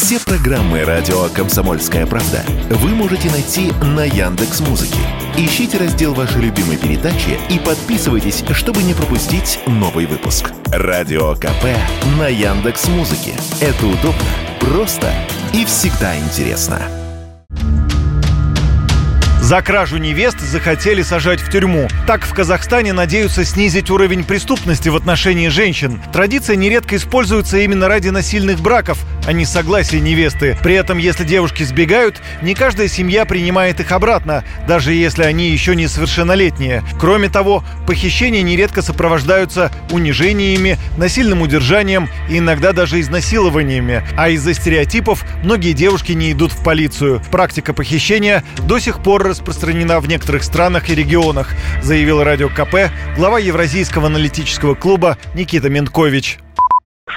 Все программы радио Комсомольская правда вы можете найти на Яндекс Музыке. Ищите раздел вашей любимой передачи и подписывайтесь, чтобы не пропустить новый выпуск. Радио КП на Яндекс Музыке. Это удобно, просто и всегда интересно. За кражу невест захотели сажать в тюрьму. Так в Казахстане надеются снизить уровень преступности в отношении женщин. Традиция нередко используется именно ради насильных браков, а не согласия невесты. При этом, если девушки сбегают, не каждая семья принимает их обратно, даже если они еще не совершеннолетние. Кроме того, похищения нередко сопровождаются унижениями, насильным удержанием и иногда даже изнасилованиями. А из-за стереотипов многие девушки не идут в полицию. Практика похищения до сих пор распространена в некоторых странах и регионах, заявил Радио КП глава Евразийского аналитического клуба Никита Менкович к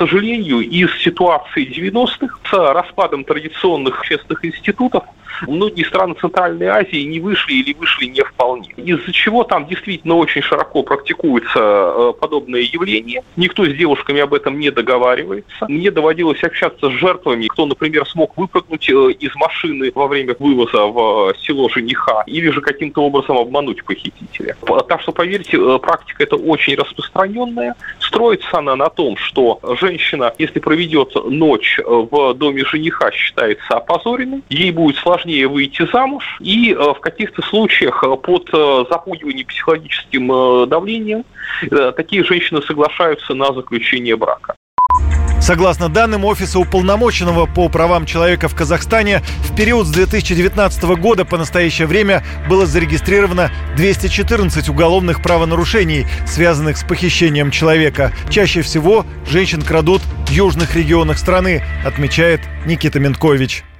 сожалению, из ситуации 90-х с распадом традиционных общественных институтов многие страны Центральной Азии не вышли или вышли не вполне. Из-за чего там действительно очень широко практикуется э, подобное явление. Никто с девушками об этом не договаривается. Мне доводилось общаться с жертвами, кто, например, смог выпрыгнуть э, из машины во время вывоза в село жениха или же каким-то образом обмануть похитителя. Так что, поверьте, э, практика это очень распространенная. Строится она на том, что женщина, если проведет ночь в доме жениха, считается опозоренной, ей будет сложнее выйти замуж, и э, в каких-то случаях э, под э, запугиванием психологическим давлением такие женщины соглашаются на заключение брака. Согласно данным Офиса уполномоченного по правам человека в Казахстане, в период с 2019 года по настоящее время было зарегистрировано 214 уголовных правонарушений, связанных с похищением человека. Чаще всего женщин крадут в южных регионах страны, отмечает Никита Менткович в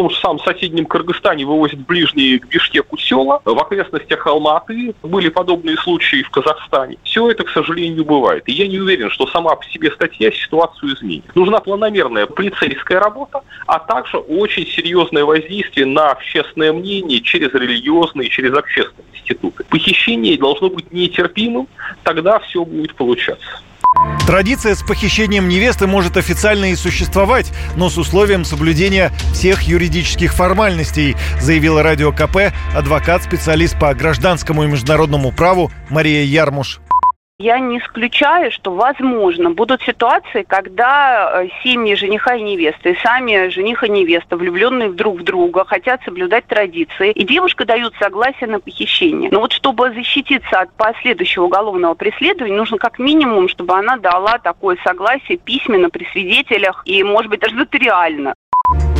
том же самом соседнем Кыргызстане вывозят ближние к Бишкеку села. В окрестностях Алматы были подобные случаи в Казахстане. Все это, к сожалению, бывает. И я не уверен, что сама по себе статья ситуацию изменит. Нужна планомерная полицейская работа, а также очень серьезное воздействие на общественное мнение через религиозные, через общественные институты. Похищение должно быть нетерпимым, тогда все будет получаться. Традиция с похищением невесты может официально и существовать, но с условием соблюдения всех юридических формальностей, заявила Радио КП адвокат-специалист по гражданскому и международному праву Мария Ярмуш. Я не исключаю, что, возможно, будут ситуации, когда э, семьи жениха и невесты, и сами жених и невеста, влюбленные друг в друга, хотят соблюдать традиции, и девушка дает согласие на похищение. Но вот чтобы защититься от последующего уголовного преследования, нужно как минимум, чтобы она дала такое согласие письменно при свидетелях и, может быть, даже нотариально.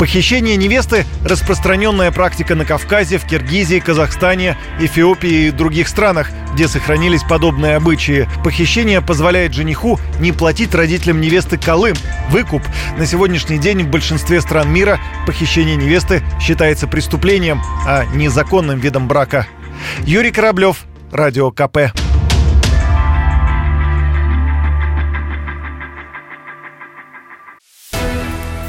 Похищение невесты – распространенная практика на Кавказе, в Киргизии, Казахстане, Эфиопии и других странах, где сохранились подобные обычаи. Похищение позволяет жениху не платить родителям невесты колым – выкуп. На сегодняшний день в большинстве стран мира похищение невесты считается преступлением, а незаконным видом брака. Юрий Кораблев, Радио КП.